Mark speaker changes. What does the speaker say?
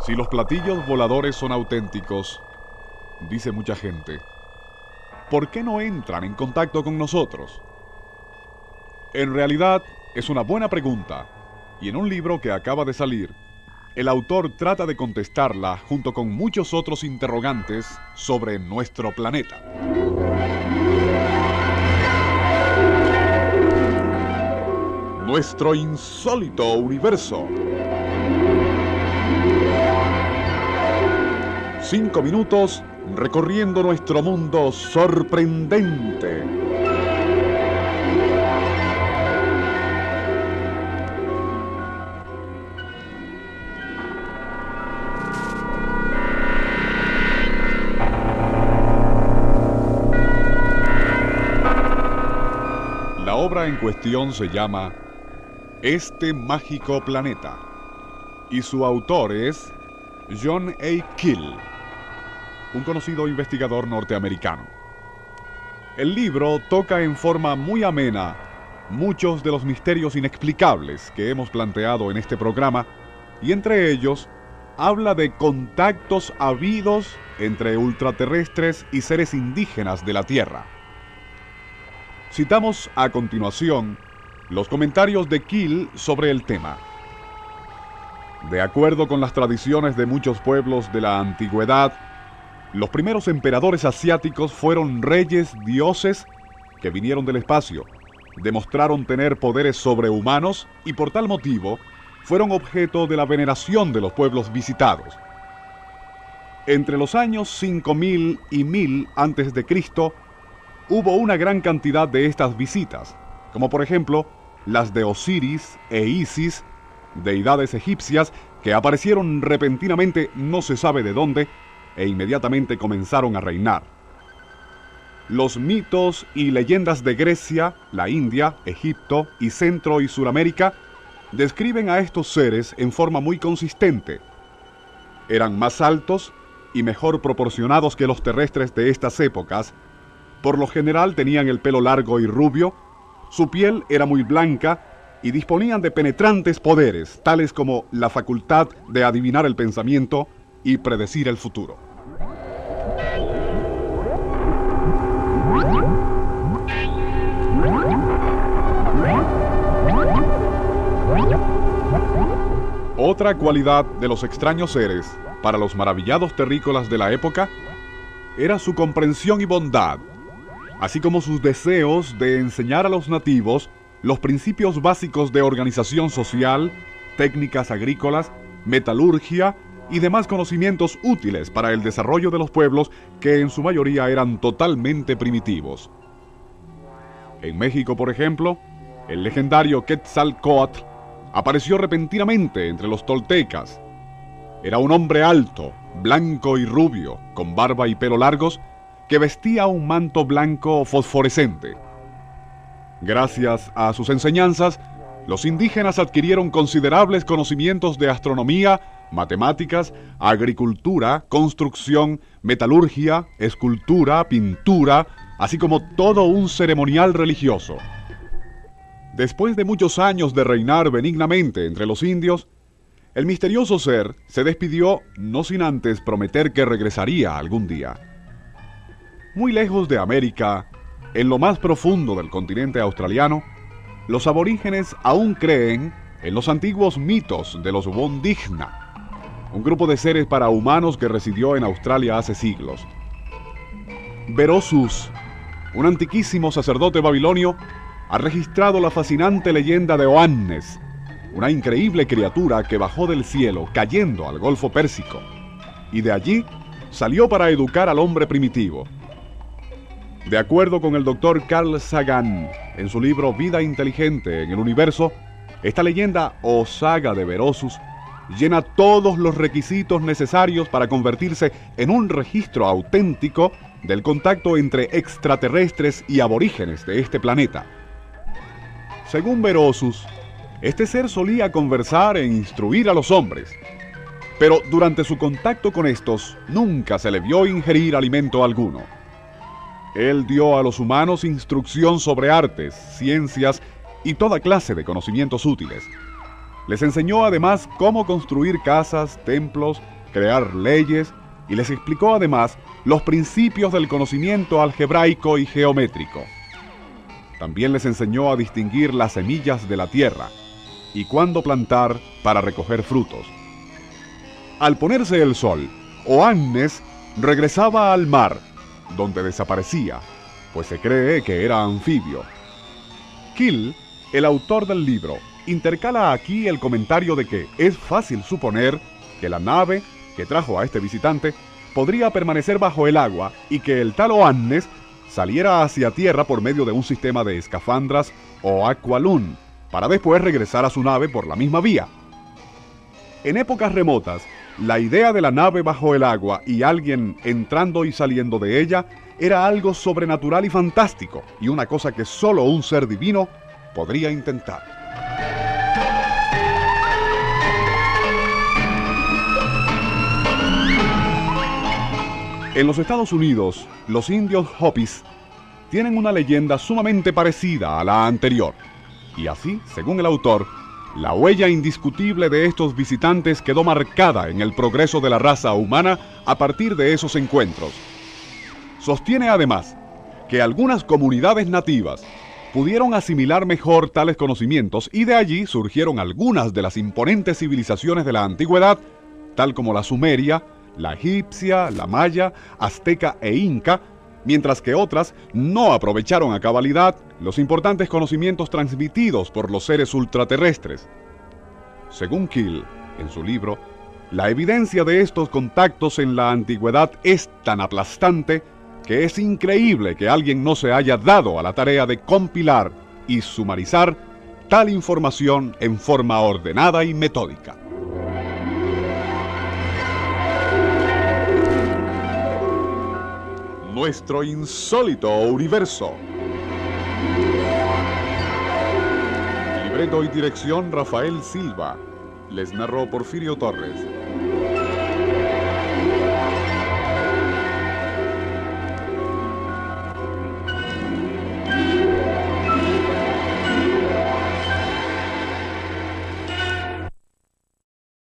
Speaker 1: Si los platillos voladores son auténticos, dice mucha gente, ¿por qué no entran en contacto con nosotros? En realidad es una buena pregunta, y en un libro que acaba de salir, el autor trata de contestarla junto con muchos otros interrogantes sobre nuestro planeta. Nuestro insólito universo. Cinco minutos recorriendo nuestro mundo sorprendente. La obra en cuestión se llama Este mágico planeta y su autor es John A. Kill, un conocido investigador norteamericano. El libro toca en forma muy amena muchos de los misterios inexplicables que hemos planteado en este programa y entre ellos habla de contactos habidos entre ultraterrestres y seres indígenas de la Tierra. Citamos a continuación los comentarios de Kill sobre el tema. De acuerdo con las tradiciones de muchos pueblos de la antigüedad, los primeros emperadores asiáticos fueron reyes dioses que vinieron del espacio, demostraron tener poderes sobrehumanos y por tal motivo fueron objeto de la veneración de los pueblos visitados. Entre los años 5000 y 1000 antes de Cristo hubo una gran cantidad de estas visitas, como por ejemplo las de Osiris e Isis, deidades egipcias que aparecieron repentinamente no se sabe de dónde e inmediatamente comenzaron a reinar. Los mitos y leyendas de Grecia, la India, Egipto y Centro y Suramérica describen a estos seres en forma muy consistente. Eran más altos y mejor proporcionados que los terrestres de estas épocas, por lo general tenían el pelo largo y rubio, su piel era muy blanca y disponían de penetrantes poderes, tales como la facultad de adivinar el pensamiento y predecir el futuro. Otra cualidad de los extraños seres para los maravillados terrícolas de la época era su comprensión y bondad, así como sus deseos de enseñar a los nativos los principios básicos de organización social, técnicas agrícolas, metalurgia y demás conocimientos útiles para el desarrollo de los pueblos que en su mayoría eran totalmente primitivos. En México, por ejemplo, el legendario Quetzalcoatl apareció repentinamente entre los toltecas. Era un hombre alto, blanco y rubio, con barba y pelo largos, que vestía un manto blanco fosforescente. Gracias a sus enseñanzas, los indígenas adquirieron considerables conocimientos de astronomía, matemáticas, agricultura, construcción, metalurgia, escultura, pintura, así como todo un ceremonial religioso. Después de muchos años de reinar benignamente entre los indios, el misterioso ser se despidió no sin antes prometer que regresaría algún día. Muy lejos de América, en lo más profundo del continente australiano, los aborígenes aún creen en los antiguos mitos de los Wondigna, un grupo de seres parahumanos que residió en Australia hace siglos. Berosus, un antiquísimo sacerdote babilonio, ha registrado la fascinante leyenda de Oannes, una increíble criatura que bajó del cielo cayendo al Golfo Pérsico, y de allí salió para educar al hombre primitivo. De acuerdo con el doctor Carl Sagan, en su libro Vida Inteligente en el Universo, esta leyenda o saga de Verosus llena todos los requisitos necesarios para convertirse en un registro auténtico del contacto entre extraterrestres y aborígenes de este planeta. Según Verosus, este ser solía conversar e instruir a los hombres, pero durante su contacto con estos nunca se le vio ingerir alimento alguno. Él dio a los humanos instrucción sobre artes, ciencias y toda clase de conocimientos útiles. Les enseñó además cómo construir casas, templos, crear leyes y les explicó además los principios del conocimiento algebraico y geométrico. También les enseñó a distinguir las semillas de la tierra y cuándo plantar para recoger frutos. Al ponerse el sol, Oannes regresaba al mar, donde desaparecía, pues se cree que era anfibio. Kill, el autor del libro, intercala aquí el comentario de que es fácil suponer que la nave que trajo a este visitante podría permanecer bajo el agua y que el tal Oannes saliera hacia tierra por medio de un sistema de escafandras o aqualun, para después regresar a su nave por la misma vía. En épocas remotas, la idea de la nave bajo el agua y alguien entrando y saliendo de ella era algo sobrenatural y fantástico, y una cosa que solo un ser divino podría intentar. En los Estados Unidos, los indios Hopis tienen una leyenda sumamente parecida a la anterior. Y así, según el autor, la huella indiscutible de estos visitantes quedó marcada en el progreso de la raza humana a partir de esos encuentros. Sostiene además que algunas comunidades nativas pudieron asimilar mejor tales conocimientos y de allí surgieron algunas de las imponentes civilizaciones de la antigüedad, tal como la sumeria, la egipcia, la maya, azteca e inca, mientras que otras no aprovecharon a cabalidad los importantes conocimientos transmitidos por los seres ultraterrestres. Según Kill, en su libro, la evidencia de estos contactos en la antigüedad es tan aplastante que es increíble que alguien no se haya dado a la tarea de compilar y sumarizar tal información en forma ordenada y metódica. Nuestro insólito universo. Libreto y dirección Rafael Silva. Les narró Porfirio Torres.